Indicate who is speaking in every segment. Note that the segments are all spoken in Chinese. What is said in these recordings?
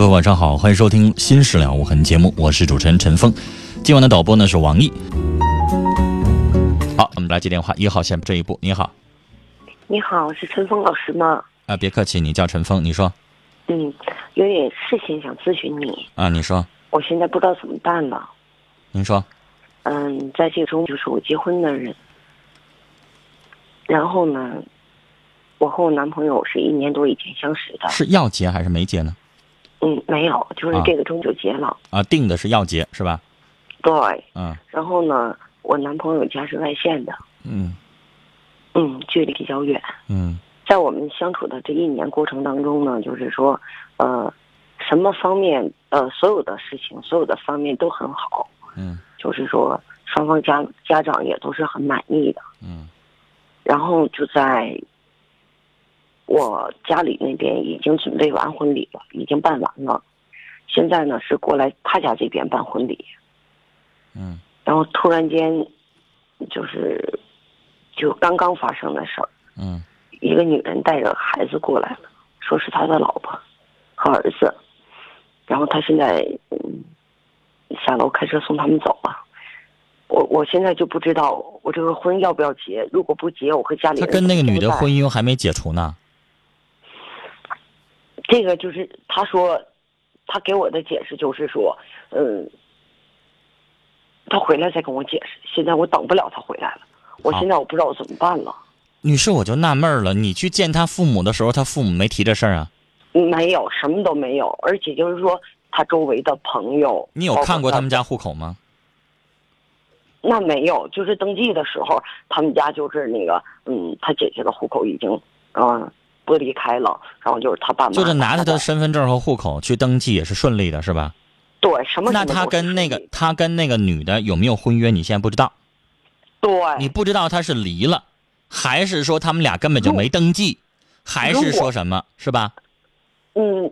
Speaker 1: 朋友，晚上好，欢迎收听《新事了无痕》节目，我是主持人陈峰。今晚的导播呢是王毅。好，我们来接电话，一号线这一步，你好，
Speaker 2: 你好，是陈峰老师吗？
Speaker 1: 啊，别客气，你叫陈峰，你说
Speaker 2: 嗯，有点事情想咨询你，
Speaker 1: 啊，你说，
Speaker 2: 我现在不知道怎么办了。
Speaker 1: 您说，
Speaker 2: 嗯，在这中就是我结婚的人，然后呢，我和我男朋友是一年多以前相识的，
Speaker 1: 是要结还是没结呢？
Speaker 2: 嗯，没有，就是
Speaker 1: 啊
Speaker 2: 这个中秋节了。
Speaker 1: 啊，定的是要结是吧？
Speaker 2: 对，
Speaker 1: 嗯
Speaker 2: 然后呢，我男朋友家是外县的，
Speaker 1: 嗯
Speaker 2: 嗯，距离比较远。
Speaker 1: 嗯
Speaker 2: 在我们相处的这一年过程当中呢，就是说，呃，什么方面，呃，所有的事情，所有的方面都很好，
Speaker 1: 嗯
Speaker 2: 就是说双方家家长也都是很满意的。
Speaker 1: 嗯
Speaker 2: 然后就在我家里那边已经准备完婚礼了，已经办完了。现在呢是过来他家这边办婚礼，
Speaker 1: 嗯
Speaker 2: 然后突然间就是就刚刚发生的事儿，
Speaker 1: 嗯
Speaker 2: 一个女人带着孩子过来了，说是他的老婆和儿子，然后他现在嗯下楼开车送他们走了。我我现在就不知道我这个婚要不要结，如果不结，我和家里人
Speaker 1: 他跟那个女的婚姻还没解除呢。
Speaker 2: 这个就是他说，他给我的解释就是说，嗯，他回来再跟我解释。现在我等不了他回来了，我现在我不知道我怎么办了。
Speaker 1: 女士，我就纳闷了，你去见他父母的时候，他父母没提这事儿啊？
Speaker 2: 没有，什么都没有，而且就是说，他周围的朋友，
Speaker 1: 你有看过他们家户口吗？
Speaker 2: 那没有，就是登记的时候，他们家就是那个，嗯，他姐姐的户口已经，嗯，剥离开了，然后就是他爸妈，
Speaker 1: 就是拿着他身份证和户口去登记也是顺利的，是吧？
Speaker 2: 对什么
Speaker 1: 那他跟那个他跟那个女的有没有婚约？你现在不知道，
Speaker 2: 对，
Speaker 1: 你不知道他是离了，还是说他们俩根本就没登记，还是说什么，是吧？
Speaker 2: 嗯，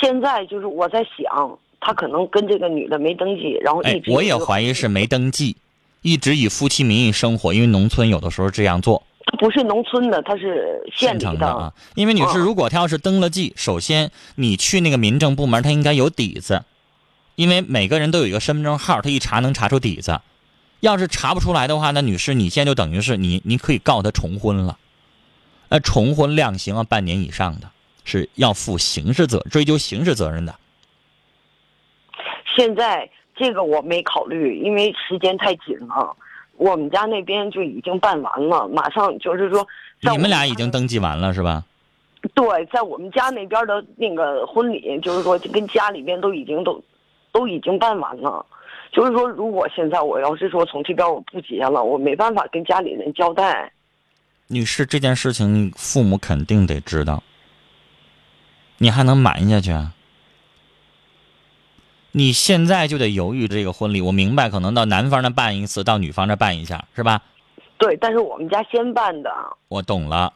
Speaker 2: 现在就是我在想，他可能跟这个女的没登记，然后一直，
Speaker 1: 哎我也怀疑是没登记，一直以夫妻名义生活，因为农村有的时候这样做，
Speaker 2: 他不是农村的，他是县里
Speaker 1: 城的啊。因为女士，
Speaker 2: 嗯
Speaker 1: 如果她要是登了记，首先你去那个民政部门，他应该有底子，因为每个人都有一个身份证号，他一查能查出底子。要是查不出来的话，那女士你现在就等于是你你可以告他重婚了，呃，重婚量刑啊半年以上的，是要负刑事责追究刑事责任的。
Speaker 2: 现在这个我没考虑，因为时间太紧了。我们家那边就已经办完了，马上就是说，
Speaker 1: 你们俩已经登记完了是吧？
Speaker 2: 对，在我们家那边的那个婚礼，就是说跟家里边都已经都都已经办完了。就是说，如果现在我要是说从这边我不结了，我没办法跟家里人交代。
Speaker 1: 女士，这件事情父母肯定得知道，你还能瞒下去啊？你现在就得犹豫这个婚礼。我明白，可能到男方那办一次，到女方那办一下，是吧？
Speaker 2: 对，但是我们家先办的。
Speaker 1: 我懂了。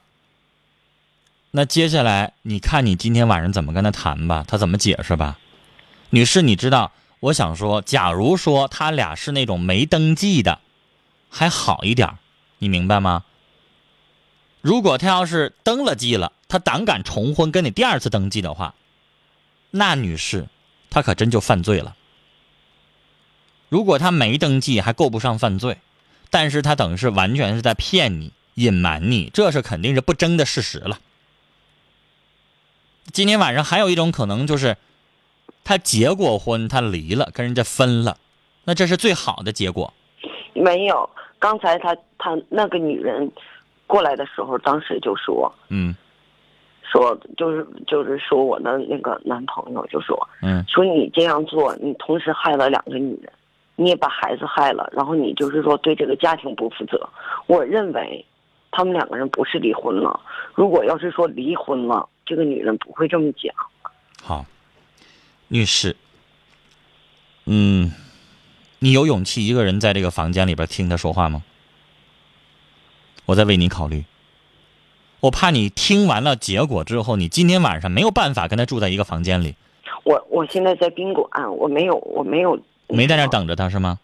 Speaker 1: 那接下来你看你今天晚上怎么跟他谈吧，他怎么解释吧？女士，你知道，我想说，假如说他俩是那种没登记的，还好一点，你明白吗？如果他要是登了记了，他胆敢重婚跟你第二次登记的话，那女士，他可真就犯罪了。如果他没登记，还够不上犯罪，但是他等于是完全是在骗你、隐瞒你，这是肯定是不争的事实了。今天晚上还有一种可能就是，他结过婚，他离了，跟人家分了，那这是最好的结果。
Speaker 2: 没有，刚才他他那个女人过来的时候，当时就说
Speaker 1: 嗯
Speaker 2: 说就是就是说我的那个男朋友就说
Speaker 1: 嗯
Speaker 2: 说你这样做，你同时害了两个女人，你也把孩子害了，然后你就是说对这个家庭不负责。我认为，他们两个人不是离婚了。如果要是说离婚了，这个女人不会这么讲。
Speaker 1: 好，女士，嗯，你有勇气一个人在这个房间里边听他说话吗？我在为你考虑。我怕你听完了结果之后，你今天晚上没有办法跟他住在一个房间里，
Speaker 2: 我我现在在宾馆，我没有我没有
Speaker 1: 没在那。等着他是吗？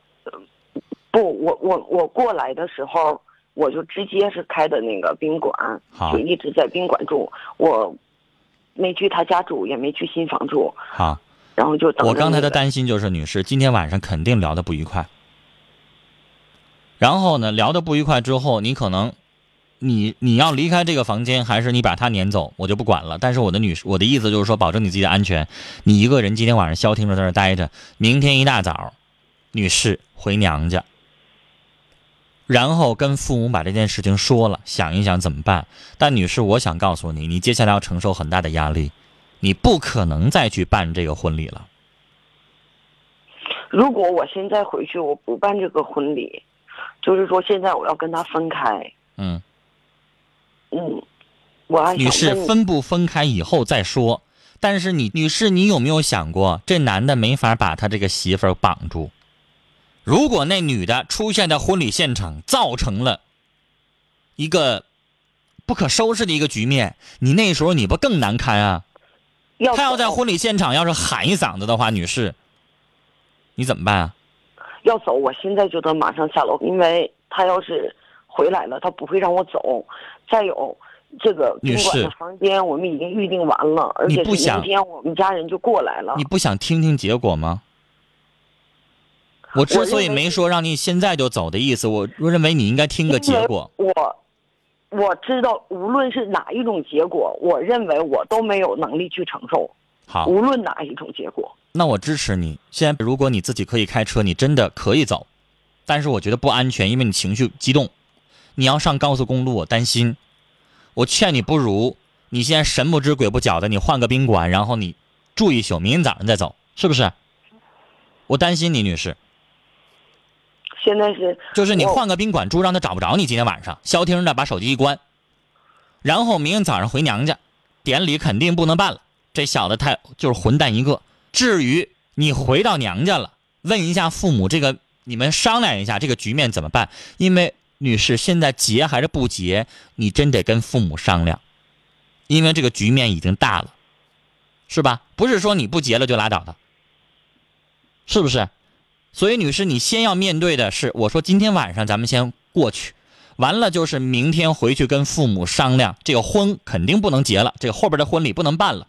Speaker 2: 不，我我我过来的时候，我就直接是开的那个宾馆，就一直在宾馆住。我没去他家住，也没去新房住，
Speaker 1: 好，
Speaker 2: 然后就等着
Speaker 1: 我刚才的担心就是，女士今天晚上肯定聊得不愉快。然后呢，聊得不愉快之后，你可能，你你要离开这个房间，还是你把他撵走，我就不管了。但是我的女士，我的意思就是说，保证你自己的安全。你一个人今天晚上消停着在那待着，明天一大早，女士回娘家，然后跟父母把这件事情说了，想一想怎么办。但女士，我想告诉你，你接下来要承受很大的压力，你不可能再去办这个婚礼了。
Speaker 2: 如果我现在回去，我不办这个婚礼，就是说现在我要跟他分开。
Speaker 1: 嗯，
Speaker 2: 嗯，我
Speaker 1: 女士，分不分开以后再说。但是你，女士，你有没有想过，这男的没法把他这个媳妇儿绑住？如果那女的出现在婚礼现场，造成了一个不可收拾的一个局面，你那时候你不更难堪啊？
Speaker 2: 要
Speaker 1: 他要在婚礼现场要是喊一嗓子的话，女士，你怎么办啊？
Speaker 2: 要走，我现在就得马上下楼，因为他要是回来了，他不会让我走。再有，这个宾
Speaker 1: 女士
Speaker 2: 馆的房间我们已经预定完了，而且是
Speaker 1: 你不想
Speaker 2: 明天我们家人就过来了
Speaker 1: 你。不想听听结果吗？我之所以没说让你现在就走的意思，我我认为你应该听个结果。
Speaker 2: 我我知道，无论是哪一种结果，我认为我都没有能力去承受，
Speaker 1: 好，
Speaker 2: 无论哪一种结果。
Speaker 1: 那我支持你。现在如果你自己可以开车，你真的可以走，但是我觉得不安全，因为你情绪激动。你要上高速公路，我担心。我劝你不如你现在神不知鬼不觉的，你换个宾馆，然后你住一宿，明天早上再走，是不是？我担心你，女士，
Speaker 2: 现在是
Speaker 1: 就是你换个宾馆住，让他找不着你。今天晚上消停的把手机一关，然后明天早上回娘家，典礼肯定不能办了。这小子太就是混蛋一个。至于你回到娘家了，问一下父母，这个你们商量一下这个局面怎么办？因为女士现在结还是不结，你真得跟父母商量，因为这个局面已经大了，是吧？不是说你不结了就拉倒的，是不是？所以，女士，你先要面对的是，我说今天晚上咱们先过去，完了就是明天回去跟父母商量，这个婚肯定不能结了，这个后边的婚礼不能办了，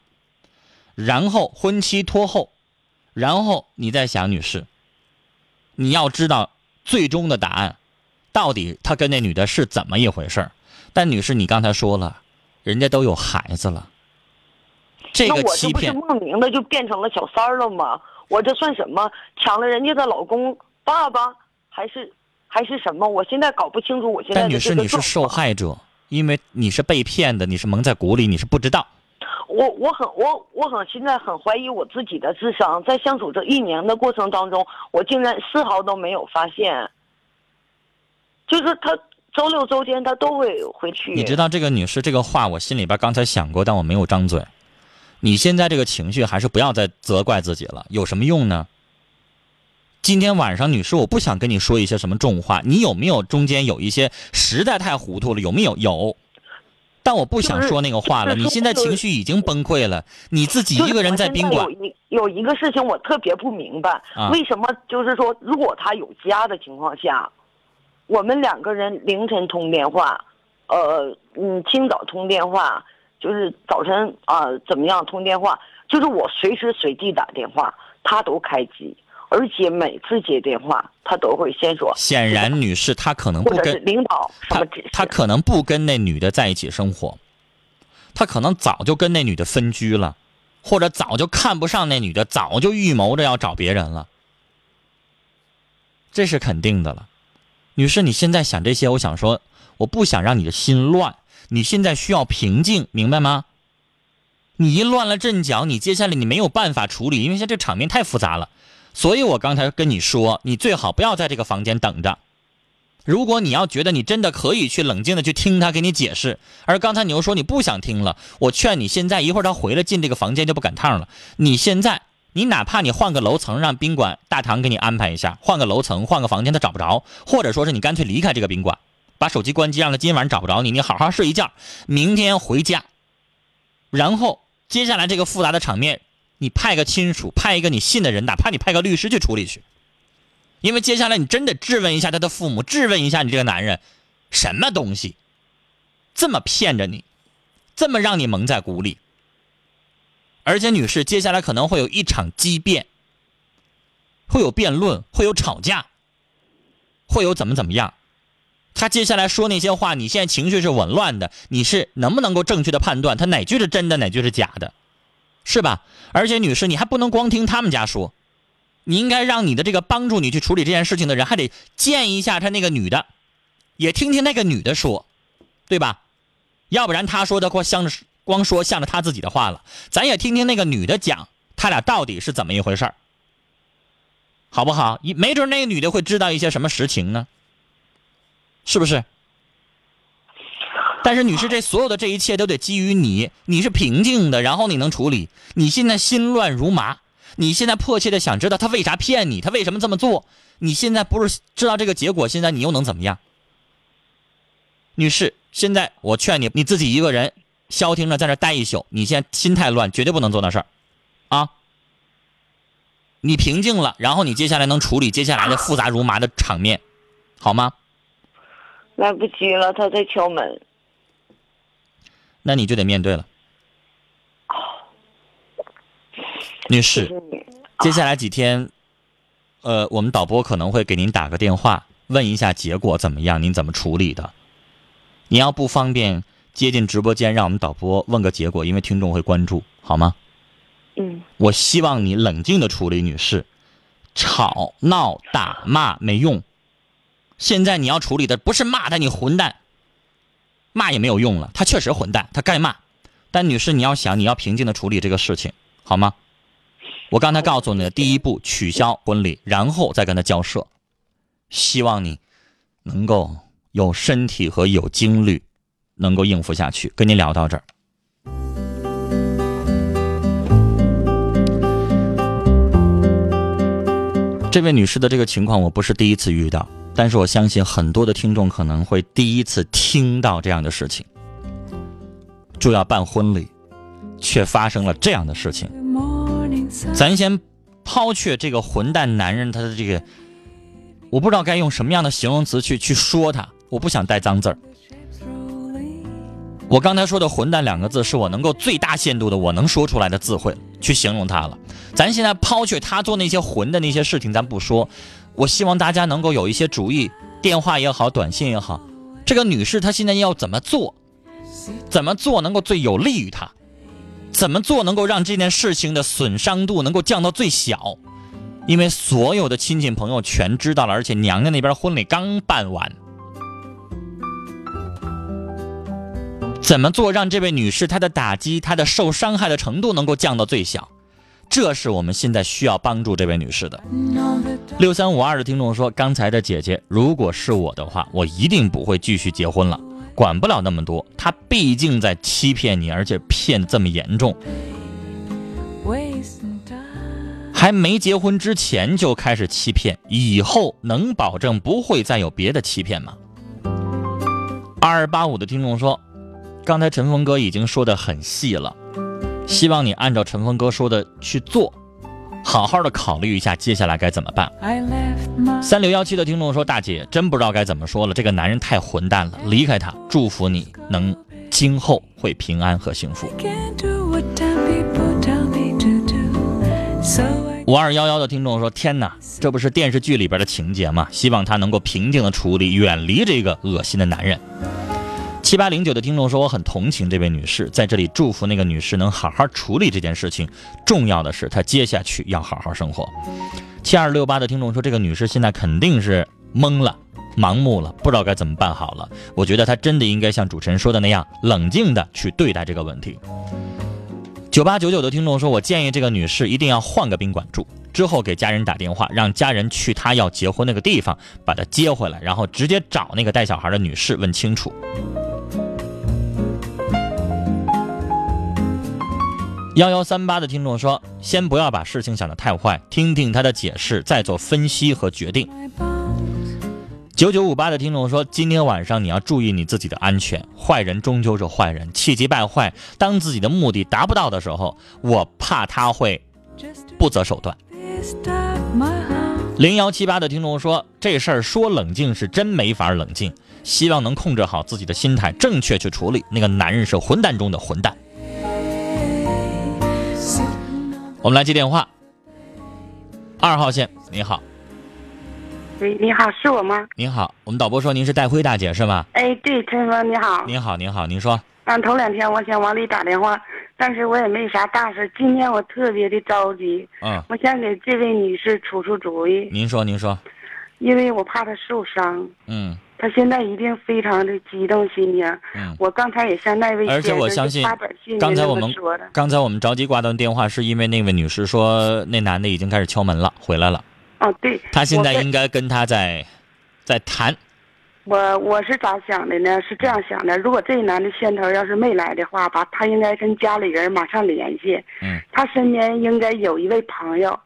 Speaker 1: 然后婚期拖后，然后你再想，女士，你要知道最终的答案，到底他跟那女的是怎么一回事儿但女士，你刚才说了，人家都有孩子了，这个
Speaker 2: 那我这不是
Speaker 1: 欺骗，
Speaker 2: 莫名的就变成了小三儿了吗？我这算什么？抢了人家的老公爸爸，还是还是什么？我现在搞不清楚。我现在
Speaker 1: 但女士，你是受害者，因为你是被骗的，你是蒙在鼓里，你是不知道。
Speaker 2: 我我很我我很现在很怀疑我自己的智商，在相处这一年的过程当中，我竟然丝毫都没有发现，就是他周六周天他都会回去。
Speaker 1: 你知道这个女士这个话，我心里边刚才想过，但我没有张嘴。你现在这个情绪还是不要再责怪自己了，有什么用呢？今天晚上，女士，我不想跟你说一些什么重话。你有没有中间有一些实在太糊涂了？有没有？有。但我不想说那个话了。
Speaker 2: 就是
Speaker 1: 你现在情绪已经崩溃了，你自己一个人在宾馆
Speaker 2: 有，一有一个事情我特别不明白，
Speaker 1: 啊
Speaker 2: 为什么就是说，如果他有家的情况下，我们两个人凌晨通电话，呃，嗯，清早通电话，就是早晨啊、怎么样通电话，就是我随时随地打电话，他都开机，而且每次接电话，他都会先说，
Speaker 1: 显然女士她可能不跟
Speaker 2: 领导什
Speaker 1: 她
Speaker 2: 么指示，
Speaker 1: 她可能不跟那女的在一起生活，她可能早就跟那女的分居了，或者早就看不上那女的，早就预谋着要找别人了，这是肯定的了。女士，你现在想这些，我想说，我不想让你的心乱，你现在需要平静，明白吗？你一乱了阵脚，你接下来你没有办法处理，因为现在这场面太复杂了。所以我刚才跟你说，你最好不要在这个房间等着。如果你要觉得你真的可以去冷静的去听他给你解释，而刚才你又说你不想听了，我劝你现在一会儿他回来进这个房间就不赶趟了。你现在，你哪怕你换个楼层，让宾馆大堂给你安排一下，换个楼层，换个房间，他找不着，或者说是你干脆离开这个宾馆，把手机关机，让他今晚找不着你，你好好睡一觉，明天回家，然后接下来这个复杂的场面，你派个亲属，派一个你信的人，哪怕你派个律师去处理去。因为接下来你真得质问一下他的父母，质问一下你这个男人，什么东西，这么骗着你，这么让你蒙在鼓里。而且，女士，接下来可能会有一场激辩，会有辩论，会有吵架，会有怎么怎么样。他接下来说那些话，你现在情绪是紊乱的，你是能不能够正确的判断他哪句是真的，哪句是假的，是吧？而且，女士，你还不能光听他们家说。你应该让你的这个帮助你去处理这件事情的人，还得见一下他那个女的，也听听那个女的说，对吧？要不然他说的光像是光说向着他自己的话了，咱也听听那个女的讲，他俩到底是怎么一回事儿，好不好？没准那个女的会知道一些什么实情呢，是不是？但是女士，这所有的这一切都得基于你，你是平静的，然后你能处理。你现在心乱如麻。你现在迫切的想知道他为啥骗你，他为什么这么做？你现在不是知道这个结果，现在你又能怎么样？女士，现在我劝你，你自己一个人消停着在那待一宿，你现在心太乱，绝对不能做那事儿，啊！你平静了，然后你接下来能处理接下来的复杂如麻的场面，好吗？
Speaker 2: 来不及了，他在敲门。
Speaker 1: 那你就得面对了，女士。接下来几天，呃，我们导播可能会给您打个电话，问一下结果怎么样，您怎么处理的。你要不方便接进直播间，让我们导播问个结果，因为听众会关注，好吗？
Speaker 2: 嗯，
Speaker 1: 我希望你冷静的处理，女士。吵闹打骂没用，现在你要处理的不是骂他你混蛋，骂也没有用了，他确实混蛋，他该骂。但女士，你要想，你要平静的处理这个事情，好吗？我刚才告诉你的第一步，取消婚礼，然后再跟他交涉。希望你能够有身体和有精力，能够应付下去。跟您聊到这儿。这位女士的这个情况，我不是第一次遇到，但是我相信很多的听众可能会第一次听到这样的事情，就要办婚礼，却发生了这样的事情。咱先抛却这个混蛋男人他的这个，我不知道该用什么样的形容词去去说他，我不想带脏字儿。我刚才说的“混蛋”两个字，是我能够最大限度的我能说出来的智慧去形容他了。咱现在抛去他做那些混的那些事情，咱不说。我希望大家能够有一些主意，电话也好，短信也好。这个女士她现在要怎么做？怎么做能够最有利于她？怎么做能够让这件事情的损伤度能够降到最小？因为所有的亲戚朋友全知道了，而且娘家那边婚礼刚办完。怎么做让这位女士她的打击、她的受伤害的程度能够降到最小？这是我们现在需要帮助这位女士的。六三五二的听众说：“刚才的姐姐，如果是我的话，我一定不会继续结婚了，管不了那么多。她毕竟在欺骗你，而且骗这么严重，还没结婚之前就开始欺骗，以后能保证不会再有别的欺骗吗？”二二八五的听众说。刚才陈峰哥已经说的很细了，希望你按照陈峰哥说的去做，好好的考虑一下接下来该怎么办。三六幺七的听众说：“大姐，真不知道该怎么说了，这个男人太混蛋了，离开他，祝福你能今后会平安和幸福。”五二幺幺的听众说：“天哪，这不是电视剧里边的情节吗？希望他能够平静的处理，远离这个恶心的男人。”七八零九的听众说：“我很同情这位女士，在这里祝福那个女士能好好处理这件事情。重要的是，她接下去要好好生活。”七二六八的听众说：“这个女士现在肯定是懵了、盲目了，不知道该怎么办好了。我觉得她真的应该像主持人说的那样，冷静的去对待这个问题。”九八九九的听众说：“我建议这个女士一定要换个宾馆住，之后给家人打电话，让家人去她要结婚那个地方把她接回来，然后直接找那个带小孩的女士问清楚。”幺幺三八的听众说：“先不要把事情想得太坏，听听他的解释，再做分析和决定。”九九五八的听众说：“今天晚上你要注意你自己的安全，坏人终究是坏人，气急败坏。当自己的目的达不到的时候，我怕他会不择手段。”零幺七八的听众说：“这事儿说冷静是真没法冷静，希望能控制好自己的心态，正确去处理。那个男人是混蛋中的混蛋。”我们来接电话。二号线，你好。
Speaker 3: 喂，你好，是我吗？
Speaker 1: 您好，我们导播说您是戴辉大姐是吗？
Speaker 3: 哎，对，陈峰你好。
Speaker 1: 您好，您好，您说。
Speaker 3: 嗯，头两天我想往里打电话，但是我也没啥大事。今天我特别的着急。
Speaker 1: 嗯。
Speaker 3: 我想给这位女士出出主意。
Speaker 1: 您说，您说。
Speaker 3: 因为我怕她受伤。
Speaker 1: 嗯。
Speaker 3: 她现在一定非常的激动心情。
Speaker 1: 嗯。
Speaker 3: 我刚才也向那位
Speaker 1: 而且我相信，刚才我们刚才我们着急挂断电话，是因为那位女士说那男的已经开始敲门了，回来了。
Speaker 3: 哦，对，
Speaker 1: 他现在应该跟他在，在谈。
Speaker 3: 我我是咋想的呢？是这样想的：如果这男的先头要是没来的话吧，他应该跟家里人马上联系。
Speaker 1: 嗯。
Speaker 3: 他身边应该有一位朋友，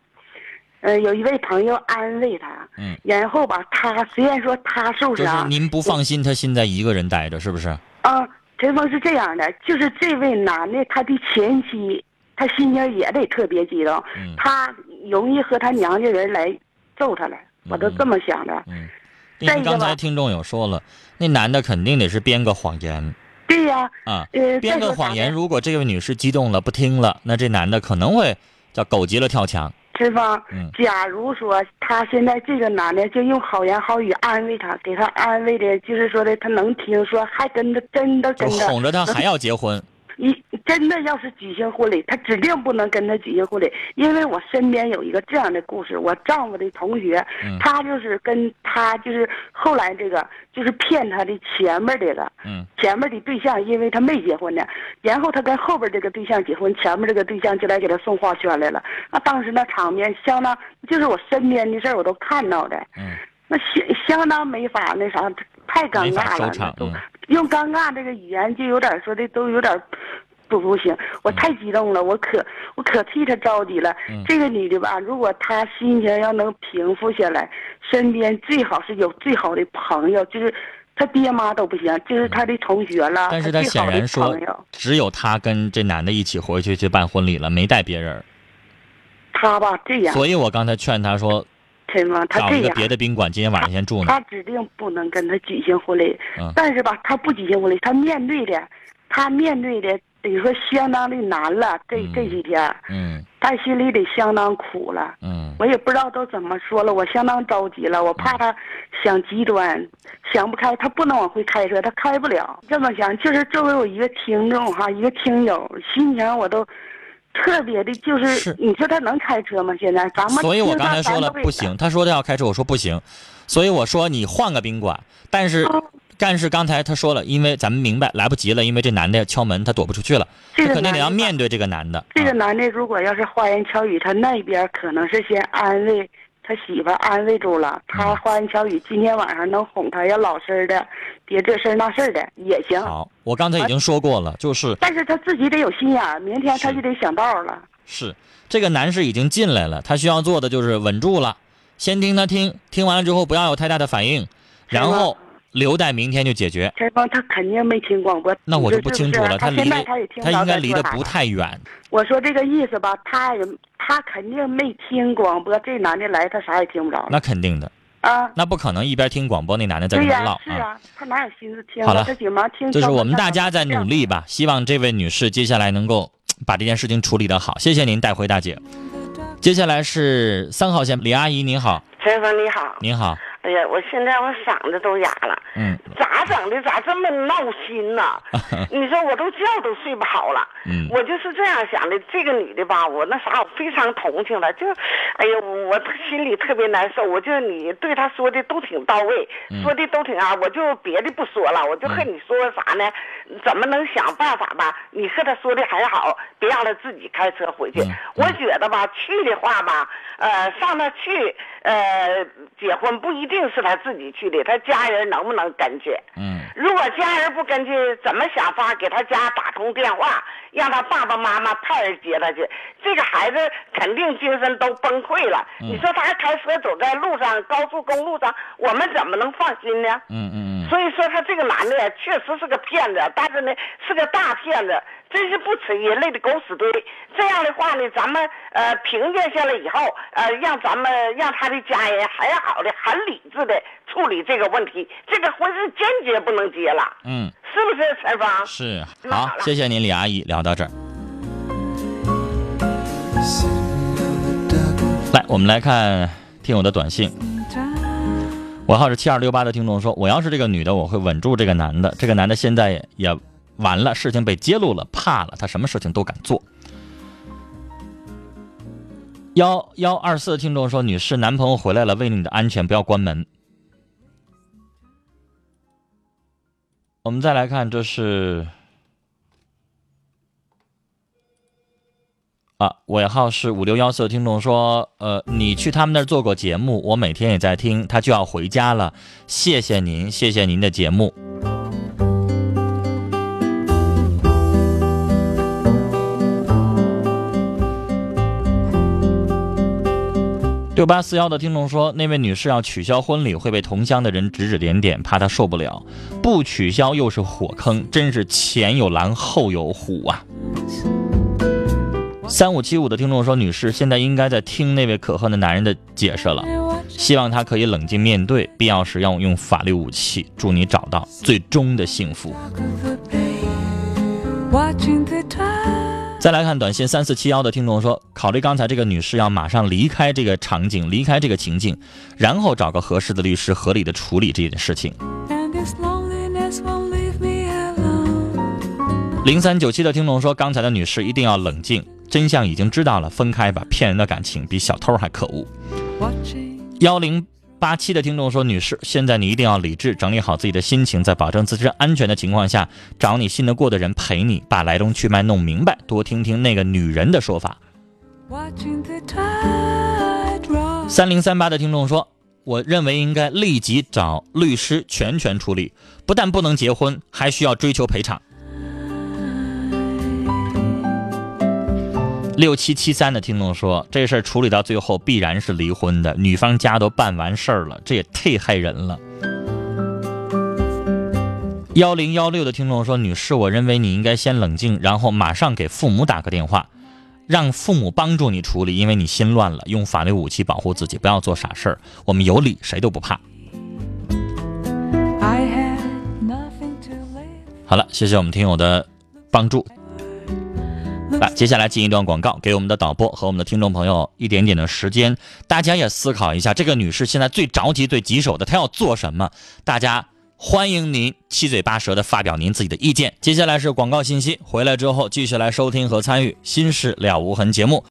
Speaker 3: 呃，有一位朋友安慰他。
Speaker 1: 嗯。
Speaker 3: 然后吧，他虽然说他受伤，
Speaker 1: 就是您不放心他现在一个人待着，是不是？
Speaker 3: 啊，陈峰是这样的，就是这位男的他的前妻，他心情也得特别激动。
Speaker 1: 嗯。
Speaker 3: 他容易和他娘家人来。揍他了，我都这么想的。
Speaker 1: 嗯，因为刚才听众有说了，那男的肯定得是编个谎言。
Speaker 3: 对呀。
Speaker 1: 啊。编个谎言，如果这位女士激动了不听了，那这男的可能会叫狗急了跳墙。
Speaker 3: 陈芳，
Speaker 1: 嗯，
Speaker 3: 假如说他现在这个男的就用好言好语安慰他，给他安慰的，就是说的他能听，说还跟着真的跟着
Speaker 1: 哄着他还要结婚。
Speaker 3: 一真的要是举行婚礼，他指定不能跟他举行婚礼，因为我身边有一个这样的故事，我丈夫的同学，他就是跟他就是后来这个就是骗他的前面这个，
Speaker 1: 嗯，
Speaker 3: 前面的对象，因为他没结婚呢，然后他跟后边这个对象结婚，前面这个对象就来给他送花圈来了，那当时那场面相当，就是我身边的事儿我都看到的，
Speaker 1: 嗯，
Speaker 3: 那相相当没法那啥，太尴尬了，都。用尴尬这个语言就有点说的都有点不不行，我太激动了，我可我可替他着急了。这个女的吧，如果她心情要能平复下来，身边最好是有最好的朋友，就是她爹妈都不行，就是她的同学了。
Speaker 1: 但是她显然说，只有她跟这男的一起回去去办婚礼了，没带别人。
Speaker 3: 他吧这样。
Speaker 1: 所以我刚才劝他说。
Speaker 3: 找
Speaker 1: 一个别的宾馆，今天晚上先住呢。
Speaker 3: 他指定不能跟他举行婚礼，但是吧，他不举行婚礼，他面对的，他面对的得说相当的难了。这这几天，
Speaker 1: 嗯，
Speaker 3: 他心里得相当苦了。
Speaker 1: 嗯，
Speaker 3: 我也不知道都怎么说了，我相当着急了，我怕他想极端，想不开，他不能往回开车，他开不了。这么想，就是作为我一个听众哈，一个听友，心情我都。特别的就是，你说他能开车吗？现在咱们
Speaker 1: 所以我刚才说了不行，他说他要开车，我说不行，所以我说你换个宾馆。但是，但是刚才他说了，因为咱们明白来不及了，因为这男的敲门，他躲不出去了，这肯定得要面对这个男的。
Speaker 3: 这个男的如果要是花言巧语，他那边可能是先安慰。他媳妇安慰住了，他花言巧语，今天晚上能哄他，要老实的，别这事儿那事儿的也行。
Speaker 1: 好，我刚才已经说过了，就是。
Speaker 3: 但是他自己得有心眼儿，明天他就得想道了。
Speaker 1: 是，这个男士已经进来了，他需要做的就是稳住了，先听他听，听完了之后不要有太大的反应，然后留待明天就解决。
Speaker 3: 陈峰他肯定没听广播，
Speaker 1: 那我就不清楚了。
Speaker 3: 他
Speaker 1: 离他应该离
Speaker 3: 得
Speaker 1: 不太远。
Speaker 3: 我说这个意思吧，他也他肯定没听广播，这男的来他啥也听不着。
Speaker 1: 那肯定的。
Speaker 3: 啊，
Speaker 1: 那不可能一边听广播，那男的在跟他唠
Speaker 3: 啊。他哪有心思听？
Speaker 1: 好了，
Speaker 3: 他听。
Speaker 1: 就是我们大家在努力吧，希望这位女士接下来能够把这件事情处理得好。谢谢您，带回大姐。接下来是三号线，李阿姨，您好。
Speaker 4: 陈峰，你好。
Speaker 1: 您好。
Speaker 4: 哎呀，我现在我嗓子都哑了。
Speaker 1: 嗯。
Speaker 4: 咋整的？咋这么闹心呢？你说我都觉都睡不好了。
Speaker 1: 嗯。
Speaker 4: 我就是这样想的，这个女的吧，我那啥，我非常同情她。就，哎呀，我心里特别难受。我就你对她说的都挺到位，说的都挺啊。我就别的不说了，我就和你说啥呢？怎么能想办法吧？你和她说的还好，别让她自己开车回去。我觉得吧，去的话吧，呃，上那去，呃，结婚不一定。定是他自己去的，他家人能不能跟去？
Speaker 1: 嗯，
Speaker 4: 如果家人不跟去，怎么想法给他家打通电话，让他爸爸妈妈派人接他去？这个孩子肯定精神都崩溃了。你说他还开车走在路上，高速公路上，我们怎么能放心呢？
Speaker 1: 嗯嗯嗯。
Speaker 4: 所以说他这个男的确实是个骗子，但是呢是个大骗子。真是不耻人类的狗屎堆！这样的话呢，咱们呃平静下来以后，呃，让咱们让他的家人很好的、很理智的处理这个问题。这个婚是坚决不能结了。
Speaker 1: 嗯，
Speaker 4: 是不是陈芳？
Speaker 1: 是。好，谢谢您，李阿姨，聊到这儿。来，我们来看听友的短信。尾号是七二六八的听众说：“我要是这个女的，我会稳住这个男的。这个男的现在也。”完了，事情被揭露了，怕了，他什么事情都敢做。幺幺二四听众说：“女士，男朋友回来了，为了你的安全，不要关门。”我们再来看，这是啊，尾号是五六幺四的听众说：“呃，你去他们那儿做过节目，我每天也在听，他就要回家了，谢谢您，谢谢您的节目。”六八四幺的听众说，那位女士要取消婚礼会被同乡的人指指点点，怕她受不了；不取消又是火坑，真是前有狼后有虎啊！三五七五的听众说，女士现在应该在听那位可恨的男人的解释了，希望他可以冷静面对，必要时要用法律武器，祝你找到最终的幸福。再来看短信三四七幺的听众说，考虑刚才这个女士要马上离开这个场景，离开这个情境，然后找个合适的律师，合理的处理这件事情。零三九七的听众说，刚才的女士一定要冷静，真相已经知道了，分开吧，骗人的感情比小偷还可恶。幺零。八七的听众说：“女士，现在你一定要理智，整理好自己的心情，在保证自身安全的情况下，找你信得过的人陪你，把来龙去脉弄明白，多听听那个女人的说法。”三零三八的听众说：“我认为应该立即找律师全权处理，不但不能结婚，还需要追求赔偿。”六七七三的听众说，这事儿处理到最后必然是离婚的，女方家都办完事儿了，这也忒害人了。幺零幺六的听众说，女士，我认为你应该先冷静，然后马上给父母打个电话，让父母帮助你处理，因为你心乱了，用法律武器保护自己，不要做傻事儿。我们有理，谁都不怕。好了，谢谢我们听友的帮助。来，接下来进一段广告，给我们的导播和我们的听众朋友一点点的时间，大家也思考一下，这个女士现在最着急、最棘手的，她要做什么？大家欢迎您七嘴八舌的发表您自己的意见。接下来是广告信息，回来之后继续来收听和参与《心事了无痕》节目。